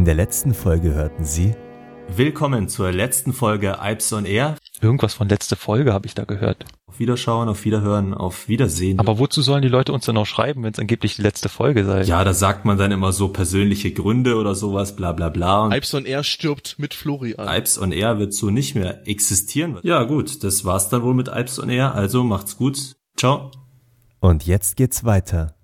In der letzten Folge hörten Sie Willkommen zur letzten Folge Alps on Air. Irgendwas von letzte Folge habe ich da gehört. Auf Wiederschauen, auf Wiederhören, auf Wiedersehen. Aber wozu sollen die Leute uns dann auch schreiben, wenn es angeblich die letzte Folge sei? ja, da sagt man dann immer so persönliche Gründe oder sowas, bla bla bla. Und Alps on Air stirbt mit Florian. Alps on Air wird so nicht mehr existieren. Ja gut, das war's dann wohl mit Alps on Air. Also macht's gut. Ciao. und jetzt geht's weiter.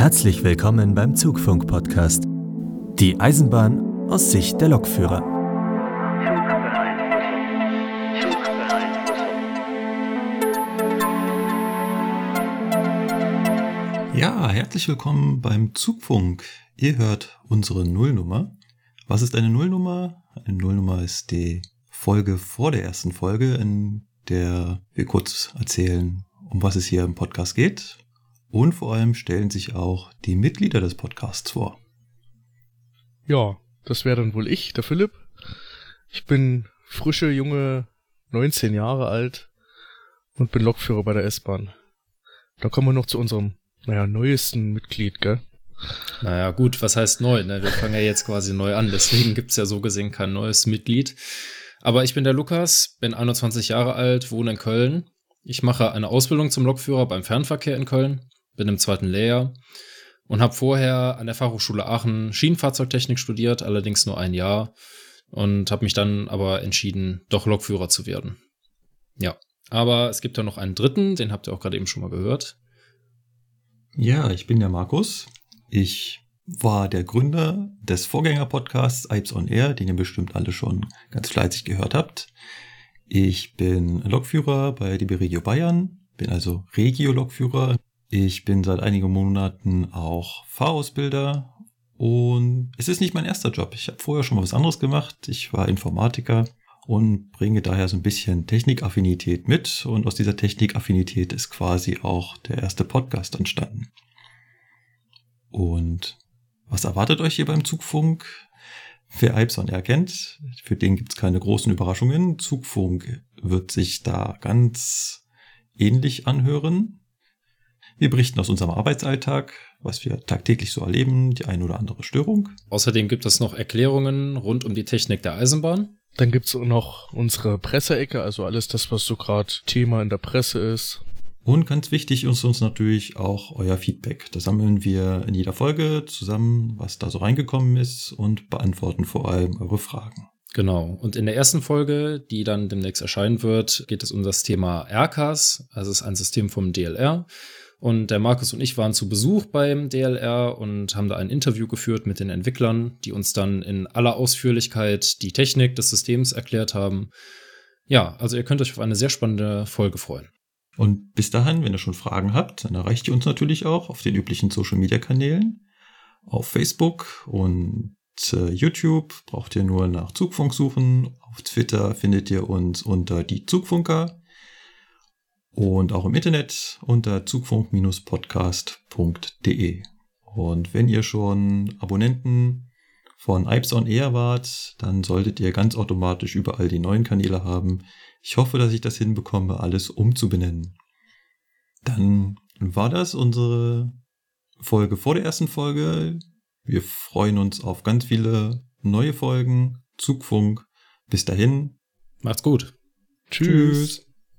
Herzlich willkommen beim Zugfunk-Podcast. Die Eisenbahn aus Sicht der Lokführer. Ja, herzlich willkommen beim Zugfunk. Ihr hört unsere Nullnummer. Was ist eine Nullnummer? Eine Nullnummer ist die Folge vor der ersten Folge, in der wir kurz erzählen, um was es hier im Podcast geht. Und vor allem stellen sich auch die Mitglieder des Podcasts vor. Ja, das wäre dann wohl ich, der Philipp. Ich bin frische, junge 19 Jahre alt und bin Lokführer bei der S-Bahn. Da kommen wir noch zu unserem, naja, neuesten Mitglied, gell? Naja, gut, was heißt neu? Ne? Wir fangen ja jetzt quasi neu an, deswegen gibt's ja so gesehen kein neues Mitglied. Aber ich bin der Lukas, bin 21 Jahre alt, wohne in Köln. Ich mache eine Ausbildung zum Lokführer beim Fernverkehr in Köln, bin im zweiten Lehrjahr und habe vorher an der Fachhochschule Aachen Schienenfahrzeugtechnik studiert, allerdings nur ein Jahr und habe mich dann aber entschieden, doch Lokführer zu werden. Ja, aber es gibt ja noch einen dritten, den habt ihr auch gerade eben schon mal gehört. Ja, ich bin der Markus. Ich war der Gründer des Vorgänger-Podcasts Ipes on Air, den ihr bestimmt alle schon ganz fleißig gehört habt. Ich bin Lokführer bei DB Regio Bayern, bin also Regio-Lokführer. Ich bin seit einigen Monaten auch Fahrausbilder und es ist nicht mein erster Job. Ich habe vorher schon mal was anderes gemacht. Ich war Informatiker und bringe daher so ein bisschen Technikaffinität mit und aus dieser Technikaffinität ist quasi auch der erste Podcast entstanden. Und was erwartet euch hier beim Zugfunk? Wer Ipson erkennt, für den gibt's keine großen Überraschungen. Zugfunk wird sich da ganz ähnlich anhören. Wir berichten aus unserem Arbeitsalltag, was wir tagtäglich so erleben, die ein oder andere Störung. Außerdem gibt es noch Erklärungen rund um die Technik der Eisenbahn. Dann gibt's noch unsere Presseecke, also alles das, was so gerade Thema in der Presse ist. Und ganz wichtig ist uns natürlich auch euer Feedback. Da sammeln wir in jeder Folge zusammen, was da so reingekommen ist und beantworten vor allem eure Fragen. Genau. Und in der ersten Folge, die dann demnächst erscheinen wird, geht es um das Thema RCAS. Also es ist ein System vom DLR. Und der Markus und ich waren zu Besuch beim DLR und haben da ein Interview geführt mit den Entwicklern, die uns dann in aller Ausführlichkeit die Technik des Systems erklärt haben. Ja, also ihr könnt euch auf eine sehr spannende Folge freuen. Und bis dahin, wenn ihr schon Fragen habt, dann erreicht ihr uns natürlich auch auf den üblichen Social Media Kanälen. Auf Facebook und äh, YouTube braucht ihr nur nach Zugfunk suchen. Auf Twitter findet ihr uns unter die Zugfunker. Und auch im Internet unter zugfunk-podcast.de. Und wenn ihr schon Abonnenten von Ipes on Air wart, dann solltet ihr ganz automatisch überall die neuen Kanäle haben. Ich hoffe, dass ich das hinbekomme, alles umzubenennen. Dann war das unsere Folge vor der ersten Folge. Wir freuen uns auf ganz viele neue Folgen. Zugfunk. Bis dahin. Macht's gut. Tschüss.